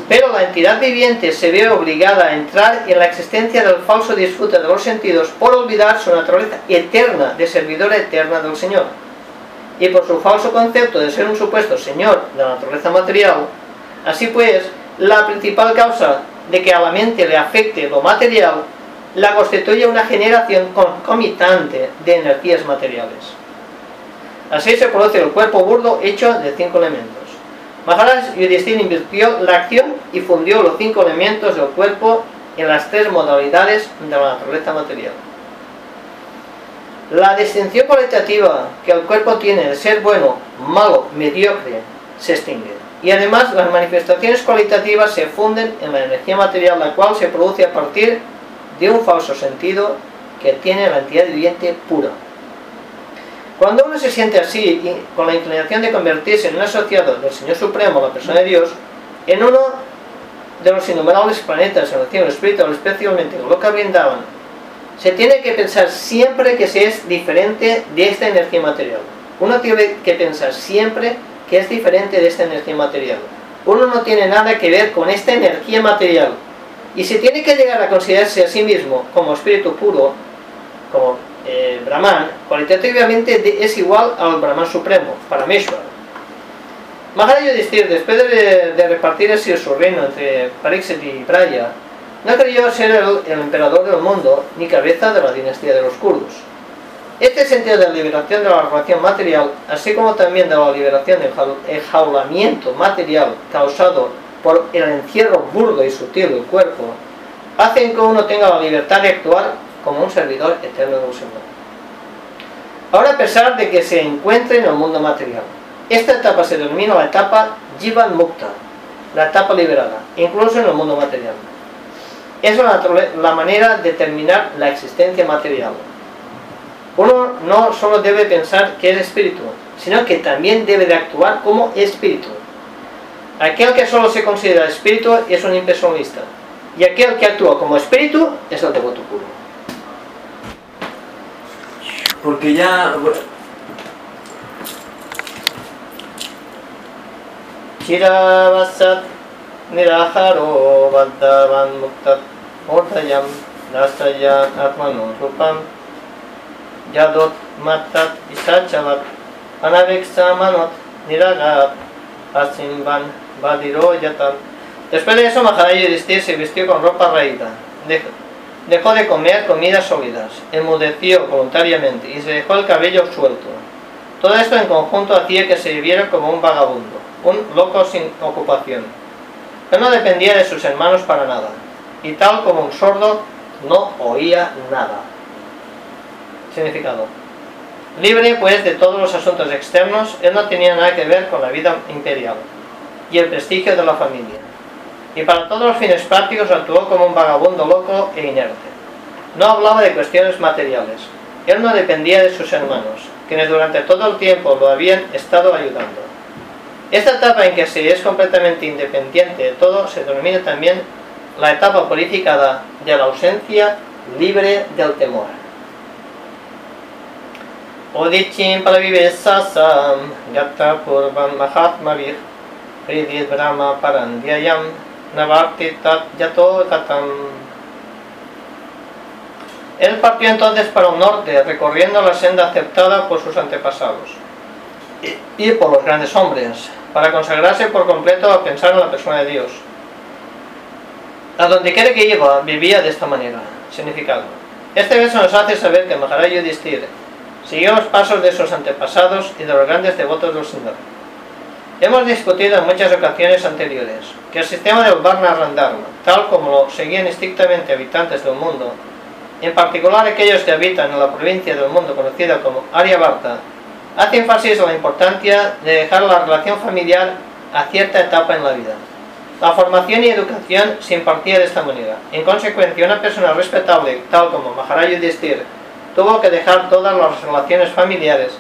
Pero la entidad viviente se ve obligada a entrar en la existencia del falso disfrute de los sentidos por olvidar su naturaleza eterna de servidora eterna del Señor. Y por su falso concepto de ser un supuesto Señor de la naturaleza material, así pues, la principal causa de que a la mente le afecte lo material la constituye una generación concomitante de energías materiales. Así se produce el cuerpo burdo hecho de cinco elementos. Maharaj Yudhishthira invirtió la acción y fundió los cinco elementos del cuerpo en las tres modalidades de la naturaleza material. La distinción cualitativa que el cuerpo tiene de ser bueno, malo, mediocre, se extingue. Y además las manifestaciones cualitativas se funden en la energía material, la cual se produce a partir de un falso sentido que tiene la entidad viviente pura. Cuando uno se siente así, con la inclinación de convertirse en un asociado del Señor Supremo, la persona de Dios, en uno de los innumerables planetas en el cielo espiritual, especialmente lo que brindaban, se tiene que pensar siempre que se es diferente de esta energía material. Uno tiene que pensar siempre es diferente de esta energía material. Uno no tiene nada que ver con esta energía material. Y si tiene que llegar a considerarse a sí mismo como espíritu puro, como eh, Brahman, cualitativamente es igual al Brahman supremo, Parameshwar. Maharaj Yudhishthir, después de, de repartir así su reino entre Pariksit y Praya, no creyó ser el, el, emperador del mundo ni cabeza de la dinastía de los kurdos. Este sentido de la liberación de la relación material, así como también de la liberación del enjaulamiento material causado por el encierro burdo y sutil del cuerpo, hacen que uno tenga la libertad de actuar como un servidor eterno del Señor. Ahora, a pesar de que se encuentre en el mundo material, esta etapa se denomina la etapa Jivan Mukta, la etapa liberada, incluso en el mundo material. Es la, la manera de terminar la existencia material. Uno no solo debe pensar que es espíritu, sino que también debe de actuar como espíritu. Aquel que solo se considera espíritu es un impersonalista, y aquel que actúa como espíritu es el devoto puro. Porque ya Chiravasat Niraharo Yadot Matat Isachavat Anaviksa Manot Niragat Asimban Badiro Yatat Después de eso Maharaj Yudhisthira se vistió con ropa raída Dejó de comer comidas sólidas, enmudeció voluntariamente y se dejó el cabello suelto. Todo esto en conjunto hacía que se viviera como un vagabundo un loco sin ocupación. Él no dependía de sus hermanos para nada, y tal como un sordo no oía nada. Significado. Libre pues de todos los asuntos externos, él no tenía nada que ver con la vida imperial y el prestigio de la familia. Y para todos los fines prácticos actuó como un vagabundo loco e inerte. No hablaba de cuestiones materiales. Él no dependía de sus hermanos, quienes durante todo el tiempo lo habían estado ayudando. Esta etapa en que se es completamente independiente de todo se denomina también la etapa purificada de la ausencia libre del temor. Hridid brahma parandyayam navarti tat yato tatam Él partió entonces para un norte, recorriendo la senda aceptada por sus antepasados y por los grandes hombres, para consagrarse por completo a pensar en la persona de Dios. A donde quiera que iba, vivía de esta manera. Significado. Este verso nos hace saber que Maharaj Yudhishthira siguió los pasos de sus antepasados y de los grandes devotos del Señor. Hemos discutido en muchas ocasiones anteriores que el sistema del Varna Randharma, tal como lo seguían estrictamente habitantes del mundo, en particular aquellos que habitan en la provincia del mundo conocida como Aryavarta, hace énfasis en la importancia de dejar la relación familiar a cierta etapa en la vida. La formación y educación se impartía de esta manera. En consecuencia, una persona respetable, tal como Maharaj Yudhishthir, tuvo que dejar todas las relaciones familiares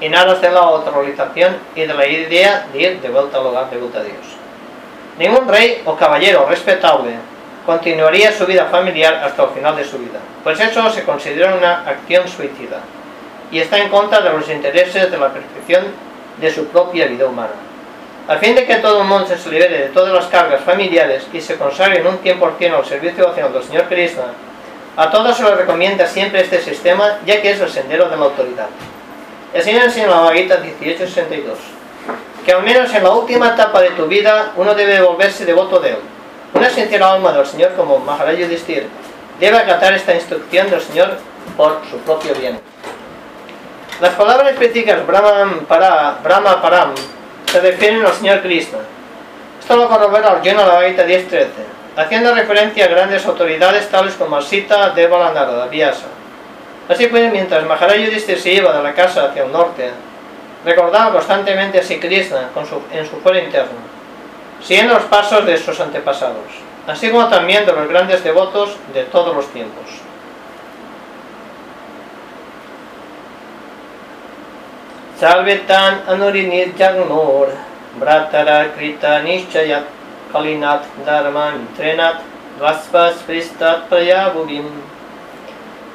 en aras de la autorización y de la idea de ir de vuelta al hogar de vuelta a Dios. Ningún rey o caballero respetable continuaría su vida familiar hasta el final de su vida, pues eso se considera una acción suicida y está en contra de los intereses de la perfección de su propia vida humana. A fin de que todo el mundo se libere de todas las cargas familiares y se consagre en un 100% al servicio devocional del Señor Krishna, a todos se les recomienda siempre este sistema, ya que es el sendero de la autoridad. El Señor enseña en la Bhagavad 1862 que al menos en la última etapa de tu vida uno debe volverse devoto de Él. Una sincera alma del Señor como Maharaj Yudhishthir debe acatar esta instrucción del Señor por su propio bien. Las palabras específicas Brahman para, Brahma Param se refieren al Señor Krishna. Esto lo corrobora Arjuna la Gaita 10.13, haciendo referencia a grandes autoridades tales como Sita, Deva, Narada, Vyasa. Así pues, mientras Maharaj Yudhishthir se iba de la casa hacia el norte, recordaba constantemente a Sri Krishna su, en su fuero interno, siguiendo los pasos de sus antepasados, así como también de los grandes devotos de todos los tiempos. Salvetan anurinir jagmor, bratara krita nishchayat, kalinat dharman trenat.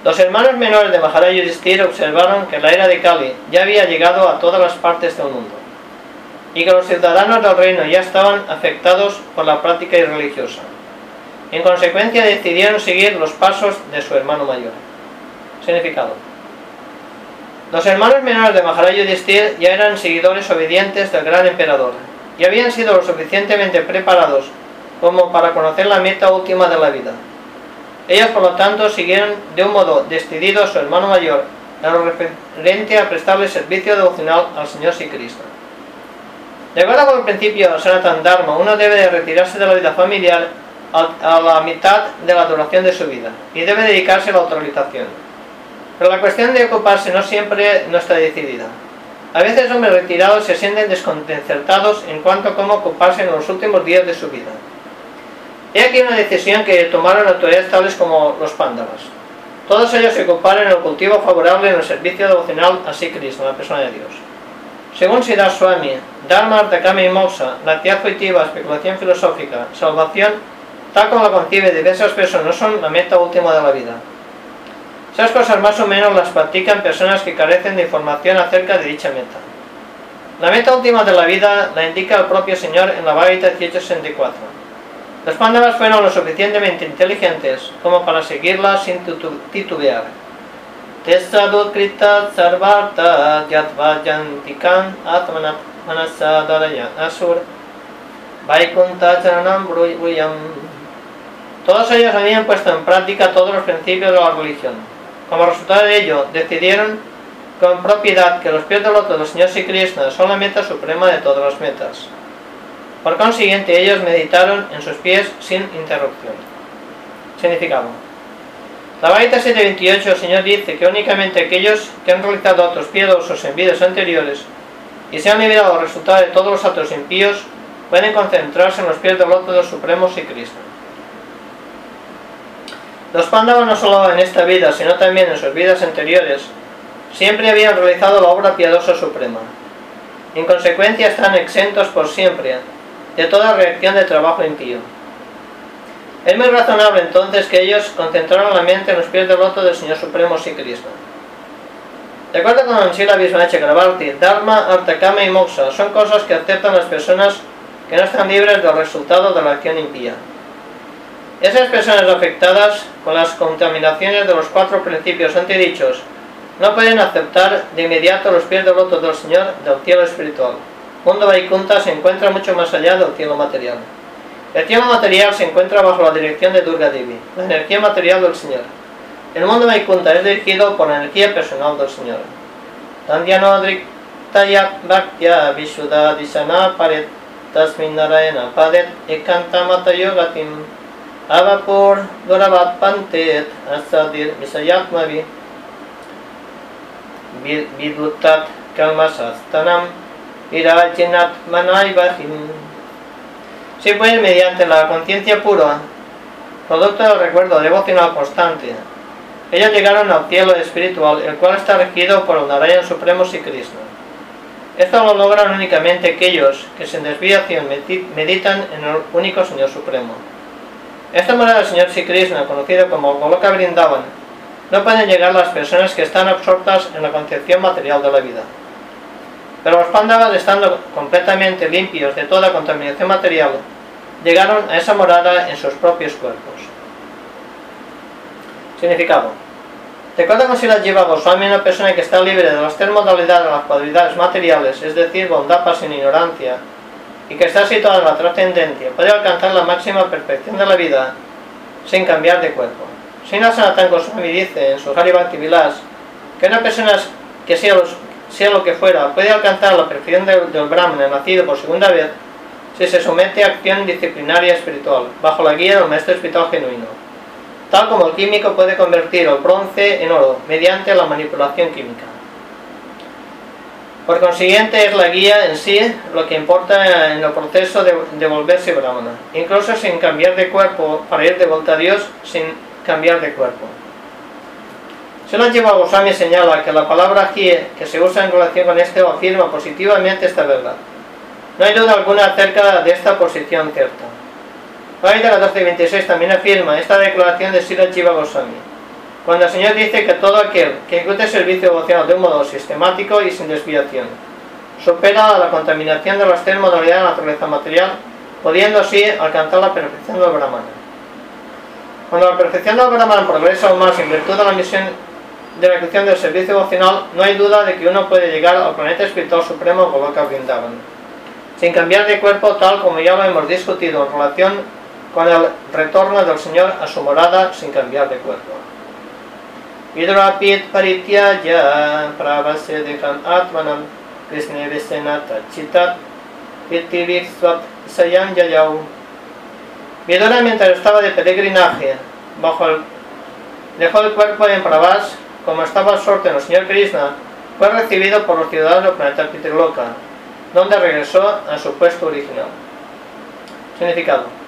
Los hermanos menores de Maharaj Yudhishthira observaron que la era de Kali ya había llegado a todas las partes del mundo y que los ciudadanos del reino ya estaban afectados por la práctica irreligiosa. En consecuencia decidieron seguir los pasos de su hermano mayor. Significado. Los hermanos menores de Maharaja Yudhishthir ya eran seguidores obedientes del gran emperador y habían sido lo suficientemente preparados como para conocer la meta última de la vida. Ellos, por lo tanto, siguieron de un modo decidido a su hermano mayor en lo referente a prestarle servicio devocional al Señor Krishna. De acuerdo con el principio de Sanatan Dharma, uno debe de retirarse de la vida familiar a la mitad de la duración de su vida y debe dedicarse a la autorización. Pero la cuestión de ocuparse no siempre no está decidida. A veces hombres retirados se sienten desconcertados en cuanto a cómo ocuparse en los últimos días de su vida. He aquí una decisión que tomaron autoridades tales como los pándavas. Todos ellos se ocuparon en el cultivo favorable en el servicio devocional a Sri Krishna, la persona de Dios. Según Siddhar Swami, Dharma, Artakama y Moksha, la actividad coitiva, especulación filosófica, salvación, tal como la concibe diversas personas, no son la meta última de la vida. Esas cosas más o menos las practican personas que carecen de información acerca de dicha meta. La meta última de la vida la indica el propio Señor en la Bhagavad 1864. Los pándavas fueron lo suficientemente inteligentes como para seguirla sin titubear. Todos ellos habían puesto en práctica todos los principios de la religión. Como resultado de ello, decidieron con propiedad que los pies del loto del Señor Krishna son la meta suprema de todas las metas. Por consiguiente, ellos meditaron en sus pies sin interrupción. Significado. La Baita 728, el Señor dice que únicamente aquellos que han realizado actos piadosos en vidas anteriores y se han librado los resultados de todos los actos impíos pueden concentrarse en los pies del loto del Supremo Cristo. Los Pándavas no solo en esta vida, sino también en sus vidas anteriores, siempre habían realizado la obra piadosa suprema. En consecuencia están exentos por siempre de toda reacción de trabajo impío. Es muy razonable entonces que ellos concentraron la mente en los pies del loto del Señor Supremo Sri Krishna. De acuerdo con Ansila Vishwanath Chakrabarti, Dharma, Artakama y Moksha son cosas que aceptan las personas que no están libres del resultado de la acción impía. Esas personas afectadas con las contaminaciones de los cuatro principios antedichos no pueden aceptar de inmediato los pies del loto del Señor del cielo espiritual mundo Vaikunta se encuentra mucho más allá del cielo material. El cielo material se encuentra bajo la dirección de Durga Devi, la energía material del Señor. El mundo Vaikunta es dirigido por la energía personal del Señor. Bhaktya Padet Ekantamata Yogatim Avapur Doravat Pantet Asadir Visayatmavi Vidutat Kalmasastanam si puede mediante la conciencia pura, producto del recuerdo devocional constante, ellos llegaron al cielo espiritual, el cual está regido por el Narayan Supremo y Krishna. Esto lo logran únicamente aquellos que sin desviación meditan en el único Señor Supremo. Esta morada del Señor Sri Krishna, conocido como Goloka Vrindavan, no pueden llegar las personas que están absortas en la concepción material de la vida. Pero los pándavas, estando completamente limpios de toda contaminación material, llegaron a esa morada en sus propios cuerpos. Significado. Recuerda con si la lleva Goswami una persona que está libre de las tres modalidades de las cualidades materiales, es decir, bondad, sin ignorancia, y que está situada en la trascendencia, puede alcanzar la máxima perfección de la vida sin cambiar de cuerpo. Sina Sanatan Goswami dice en su Hari Bhakti Vilas que una persona que sea sea lo que fuera, puede alcanzar la perfección del, del Brahman nacido por segunda vez si se somete a acción disciplinaria espiritual, bajo la guía del maestro espiritual genuino. Tal como el químico puede convertir el bronce en oro mediante la manipulación química. Por consiguiente, es la guía en sí lo que importa en el proceso de, de volverse brahmana, incluso sin cambiar de cuerpo, para ir de vuelta a Dios sin cambiar de cuerpo. Sela Jiva Goswami señala que la palabra hier que se usa en relación con este afirma positivamente esta verdad. No hay duda alguna acerca de esta posición cierta. Vaida 1426 también afirma esta declaración de Sila Jiva Goswami. Cuando el Señor dice que todo aquel que ejecute servicio devocional de un modo sistemático y sin desviación supera la contaminación de las tres modalidades de la naturaleza material, pudiendo así alcanzar la perfección del Brahmana. Cuando la perfección del Brahman progresa aún más en virtud de la misión de la ejecución del servicio devocional, no hay duda de que uno puede llegar al planeta espiritual supremo Goloka Vrindavan, sin cambiar de cuerpo tal como ya lo hemos discutido en relación con el retorno del Señor a su morada sin cambiar de cuerpo. Parityaya pravase dekan atmanam krishne vesenata chitat vitiviksvat sayam yayau. Vidura mientras estaba de peregrinaje bajo el dejó el cuerpo en Pravas como estaba absorto en el Señor Krishna, fue recibido por los ciudadanos del planeta Pitriloka, donde regresó a su puesto original. Significado.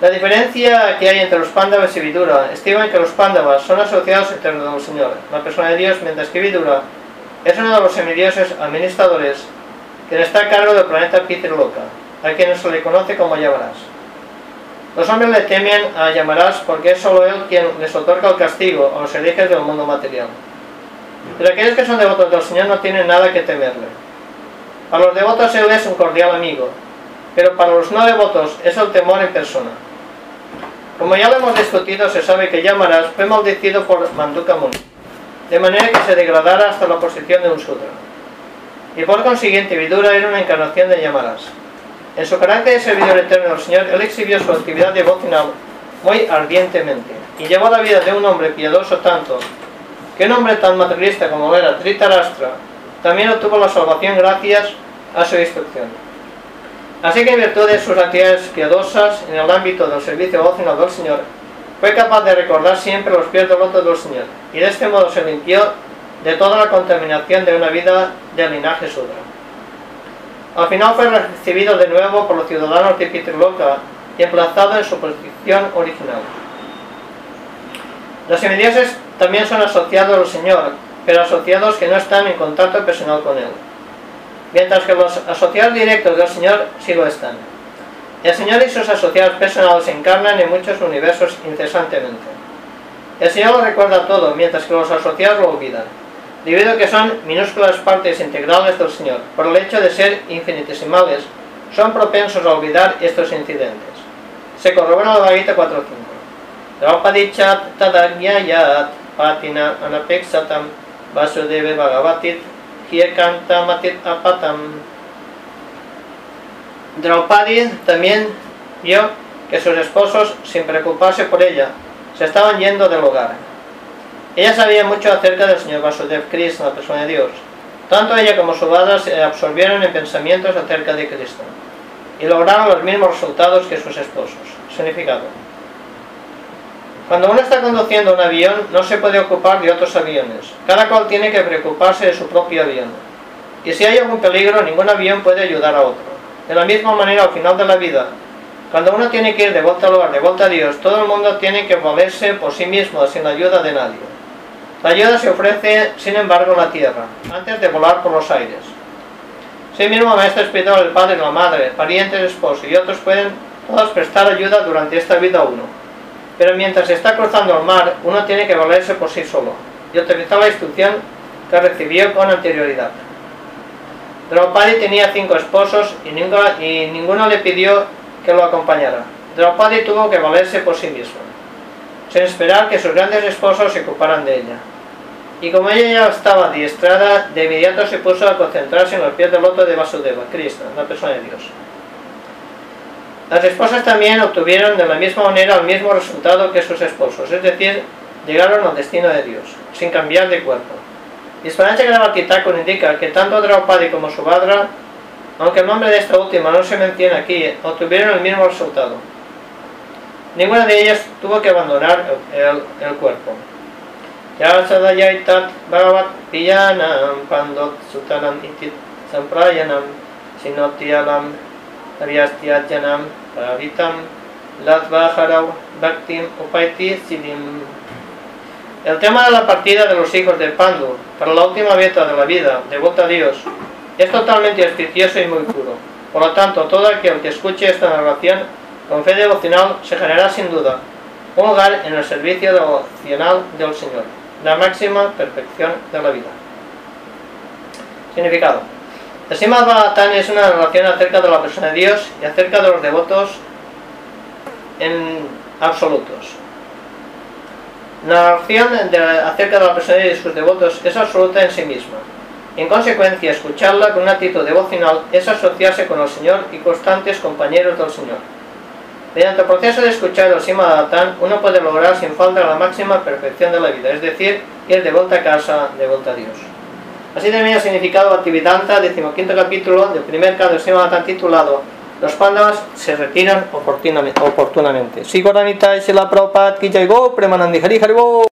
La diferencia que hay entre los Pándavas y Vidura estiman que los Pándavas son asociados eternos del Señor, la persona de Dios, mientras que Vidura es uno de los semidioses administradores que está a cargo del planeta Pitriloka, a quien se le conoce como Yamaras. Los hombres le temen a Yamarás porque es solo él quien les otorga el castigo a los herejes del mundo material. Pero aquellos que son devotos del Señor no tienen nada que temerle. Para los devotos él es un cordial amigo, pero para los no devotos es el temor en persona. Como ya lo hemos discutido, se sabe que Yamarás fue maldecido por Manduka Muni, de manera que se degradara hasta la posición de un sudra. Y por consiguiente, Vidura era una encarnación de Yamarás. En su carácter de servidor eterno del Señor, él exhibió su actividad devocional muy ardientemente y llevó la vida de un hombre piadoso tanto que un hombre tan materialista como era Tritarastra también obtuvo la salvación gracias a su instrucción. Así que en virtud de sus actividades piadosas en el ámbito del servicio devocional del Señor, fue capaz de recordar siempre los pies del del Señor y de este modo se limpió de toda la contaminación de una vida de linaje sudra. Al final fue recibido de nuevo por los ciudadanos de Pitriloka y emplazado en su posición original. Los semidioses también son asociados al Señor, pero asociados que no están en contacto personal con Él, mientras que los asociados directos del Señor sí lo están. El Señor y sus asociados personales se encarnan en muchos universos incesantemente. El Señor lo recuerda todo, mientras que los asociados lo olvidan debido a que son minúsculas partes integrales del Señor, por el hecho de ser infinitesimales, son propensos a olvidar estos incidentes. Se corrobora la Bhagavata 4.5. Draupadichat tadagyayat patina anapexatam vasudeve bhagavatit matit apatam. Draupadi también vio que sus esposos, sin preocuparse por ella, se estaban yendo del hogar, ella sabía mucho acerca del señor Vasudev Krishna, la persona de Dios. Tanto ella como su madre se absorbieron en pensamientos acerca de Cristo y lograron los mismos resultados que sus esposos. Significado. Cuando uno está conduciendo un avión, no se puede ocupar de otros aviones. Cada cual tiene que preocuparse de su propio avión. Y si hay algún peligro, ningún avión puede ayudar a otro. De la misma manera, al final de la vida, cuando uno tiene que ir de vuelta al hogar, de vuelta a Dios, todo el mundo tiene que valerse por sí mismo sin la ayuda de nadie. La ayuda se ofrece, sin embargo, en la tierra, antes de volar por los aires. Sí mismo maestro espiritual, el padre, la madre, parientes, esposo y otros pueden todos prestar ayuda durante esta vida a uno. Pero mientras está cruzando el mar, uno tiene que valerse por sí solo y utilizar la instrucción que recibió con anterioridad. Draupadi tenía cinco esposos y, ninguno le pidió que lo acompañara. Draupadi tuvo que valerse por sí mismo sin esperar que sus grandes esposos se ocuparan de ella. Y como ella ya estaba diestrada, de inmediato se puso a concentrarse en los pies del loto de Vasudeva, Krishna, la persona de Dios. Las esposas también obtuvieron de la misma manera el mismo resultado que sus esposos, es decir, llegaron al destino de Dios, sin cambiar de cuerpo. Y Espanacha Gravakitakun indica que tanto Draupadi como Subhadra, aunque el nombre de esta última no se menciona aquí, obtuvieron el mismo resultado. Ninguna de ellas tuvo que abandonar el, el cuerpo. Ya sadayaitat bhagavat piyanam pandot itit samprayanam pravitam latvaharau bhaktim upaiti siddhim. El tema de la partida de los hijos de Pandu para la última beta de la vida, de vuelta a Dios, es totalmente auspicioso y muy puro. Por lo tanto, todo aquel que escuche esta narración con fe devocional se generará sin duda un hogar en el servicio devocional del Señor, la máxima perfección de la vida. Significado. El Srimad Bhagavatam es una narración acerca de la persona de Dios y acerca de los devotos en absolutos. La narración acerca de la personalidad de sus devotos es absoluta en sí misma. En consecuencia, escucharla con una actitud devocional es asociarse con el Señor y constantes compañeros del Señor. Mediante el proceso de escuchar el Simadatan, uno puede lograr sin falta la máxima perfección de la vida, es decir, ir de vuelta a casa, de vuelta a Dios. Así termina el significado Bhaktivedanta, decimoquinto capítulo del primer canto del Simadatan titulado Los pándavas se retiran oportunamente. oportunamente. Sigoranita y la Prabhupada ki jai go, premanandi hari hari go.